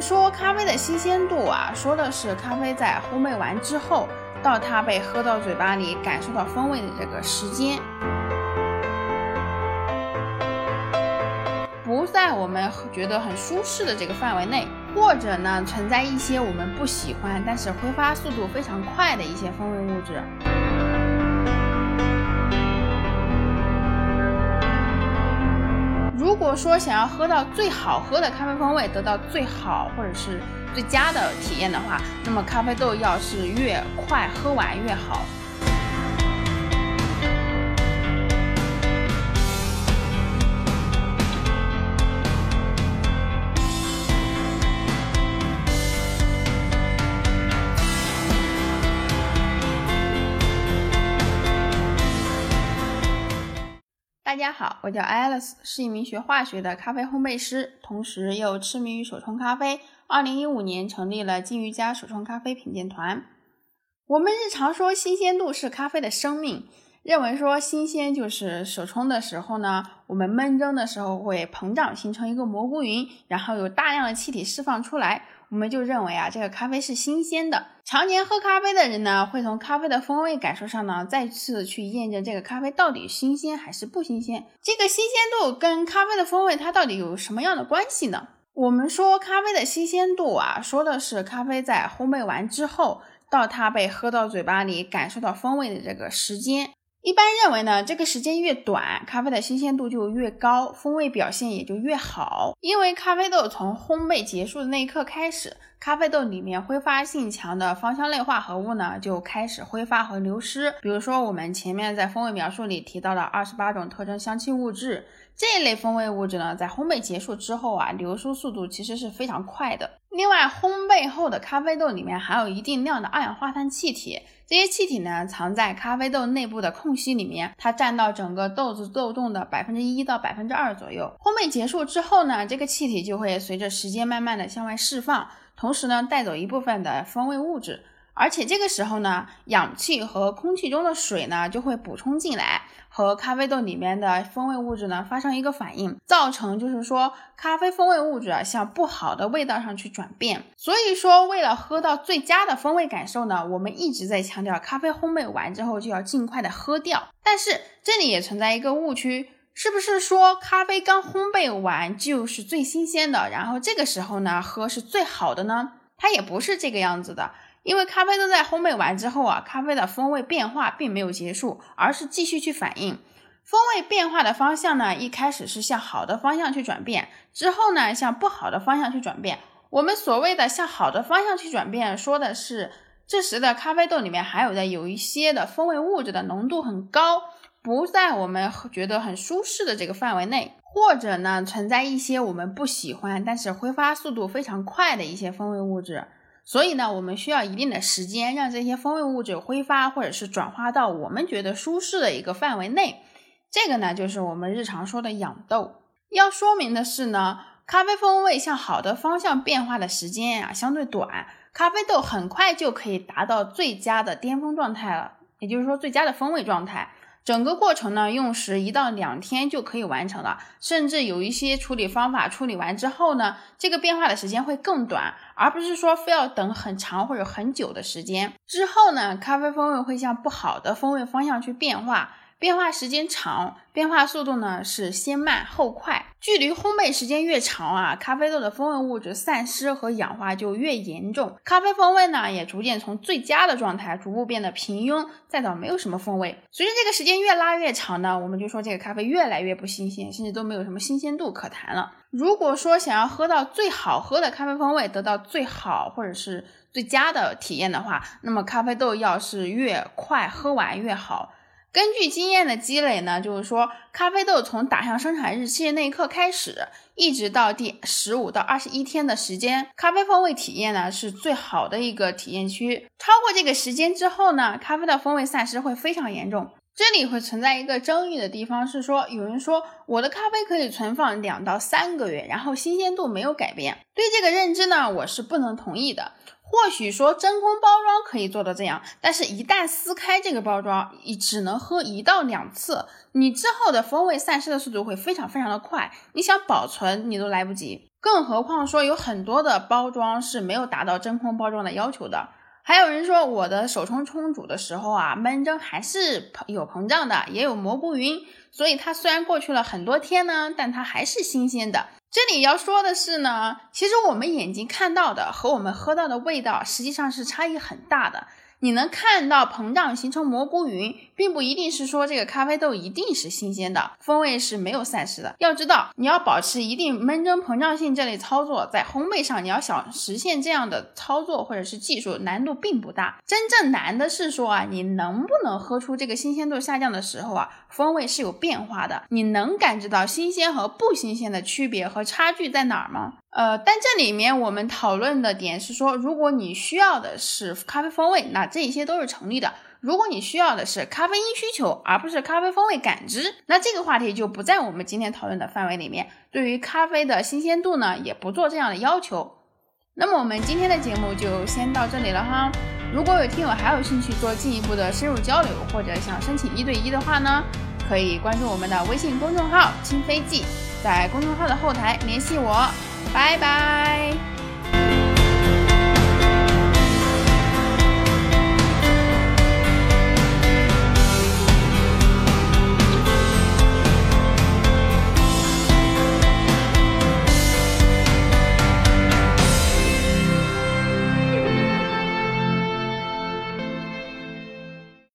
说咖啡的新鲜度啊，说的是咖啡在烘焙完之后，到它被喝到嘴巴里，感受到风味的这个时间，不在我们觉得很舒适的这个范围内，或者呢存在一些我们不喜欢，但是挥发速度非常快的一些风味物质。如果说想要喝到最好喝的咖啡风味，得到最好或者是最佳的体验的话，那么咖啡豆要是越快喝完越好。大家好，我叫 Alice，是一名学化学的咖啡烘焙师，同时又痴迷于手冲咖啡。二零一五年成立了金鱼家手冲咖啡品鉴团。我们日常说新鲜度是咖啡的生命，认为说新鲜就是手冲的时候呢，我们闷蒸的时候会膨胀形成一个蘑菇云，然后有大量的气体释放出来。我们就认为啊，这个咖啡是新鲜的。常年喝咖啡的人呢，会从咖啡的风味感受上呢，再次去验证这个咖啡到底新鲜还是不新鲜。这个新鲜度跟咖啡的风味它到底有什么样的关系呢？我们说咖啡的新鲜度啊，说的是咖啡在烘焙完之后，到它被喝到嘴巴里，感受到风味的这个时间。一般认为呢，这个时间越短，咖啡的新鲜度就越高，风味表现也就越好。因为咖啡豆从烘焙结束的那一刻开始，咖啡豆里面挥发性强的芳香类化合物呢就开始挥发和流失。比如说，我们前面在风味描述里提到了二十八种特征香气物质。这一类风味物质呢，在烘焙结束之后啊，流出速度其实是非常快的。另外，烘焙后的咖啡豆里面含有一定量的二氧化碳气体，这些气体呢，藏在咖啡豆内部的空隙里面，它占到整个豆子豆洞的百分之一到百分之二左右。烘焙结束之后呢，这个气体就会随着时间慢慢的向外释放，同时呢，带走一部分的风味物质。而且这个时候呢，氧气和空气中的水呢就会补充进来，和咖啡豆里面的风味物质呢发生一个反应，造成就是说咖啡风味物质啊向不好的味道上去转变。所以说，为了喝到最佳的风味感受呢，我们一直在强调咖啡烘焙完之后就要尽快的喝掉。但是这里也存在一个误区，是不是说咖啡刚烘焙完就是最新鲜的，然后这个时候呢喝是最好的呢？它也不是这个样子的。因为咖啡豆在烘焙完之后啊，咖啡的风味变化并没有结束，而是继续去反应。风味变化的方向呢，一开始是向好的方向去转变，之后呢向不好的方向去转变。我们所谓的向好的方向去转变，说的是这时的咖啡豆里面含有的有一些的风味物质的浓度很高，不在我们觉得很舒适的这个范围内，或者呢存在一些我们不喜欢，但是挥发速度非常快的一些风味物质。所以呢，我们需要一定的时间，让这些风味物质挥发或者是转化到我们觉得舒适的一个范围内。这个呢，就是我们日常说的养豆。要说明的是呢，咖啡风味向好的方向变化的时间呀相对短，咖啡豆很快就可以达到最佳的巅峰状态了，也就是说最佳的风味状态。整个过程呢，用时一到两天就可以完成了，甚至有一些处理方法处理完之后呢，这个变化的时间会更短，而不是说非要等很长或者很久的时间。之后呢，咖啡风味会向不好的风味方向去变化。变化时间长，变化速度呢是先慢后快。距离烘焙时间越长啊，咖啡豆的风味物质散失和氧化就越严重，咖啡风味呢也逐渐从最佳的状态逐步变得平庸，再到没有什么风味。随着这个时间越拉越长呢，我们就说这个咖啡越来越不新鲜，甚至都没有什么新鲜度可谈了。如果说想要喝到最好喝的咖啡风味，得到最好或者是最佳的体验的话，那么咖啡豆要是越快喝完越好。根据经验的积累呢，就是说，咖啡豆从打上生产日期的那一刻开始，一直到第十五到二十一天的时间，咖啡风味体验呢是最好的一个体验区。超过这个时间之后呢，咖啡的风味散失会非常严重。这里会存在一个争议的地方是说，有人说我的咖啡可以存放两到三个月，然后新鲜度没有改变。对这个认知呢，我是不能同意的。或许说真空包装可以做到这样，但是一旦撕开这个包装，你只能喝一到两次，你之后的风味散失的速度会非常非常的快，你想保存你都来不及。更何况说有很多的包装是没有达到真空包装的要求的。还有人说我的手冲冲煮的时候啊，闷蒸还是有膨胀的，也有蘑菇云，所以它虽然过去了很多天呢，但它还是新鲜的。这里要说的是呢，其实我们眼睛看到的和我们喝到的味道实际上是差异很大的。你能看到膨胀形成蘑菇云，并不一定是说这个咖啡豆一定是新鲜的，风味是没有散失的。要知道，你要保持一定闷蒸膨胀性这类操作，在烘焙上你要想实现这样的操作或者是技术，难度并不大。真正难的是说啊，你能不能喝出这个新鲜度下降的时候啊，风味是有变化的？你能感知到新鲜和不新鲜的区别和差距在哪儿吗？呃，但这里面我们讨论的点是说，如果你需要的是咖啡风味，那这些都是成立的；如果你需要的是咖啡因需求，而不是咖啡风味感知，那这个话题就不在我们今天讨论的范围里面。对于咖啡的新鲜度呢，也不做这样的要求。那么我们今天的节目就先到这里了哈。如果有听友还有兴趣做进一步的深入交流，或者想申请一对一的话呢，可以关注我们的微信公众号“清飞记”，在公众号的后台联系我。拜拜。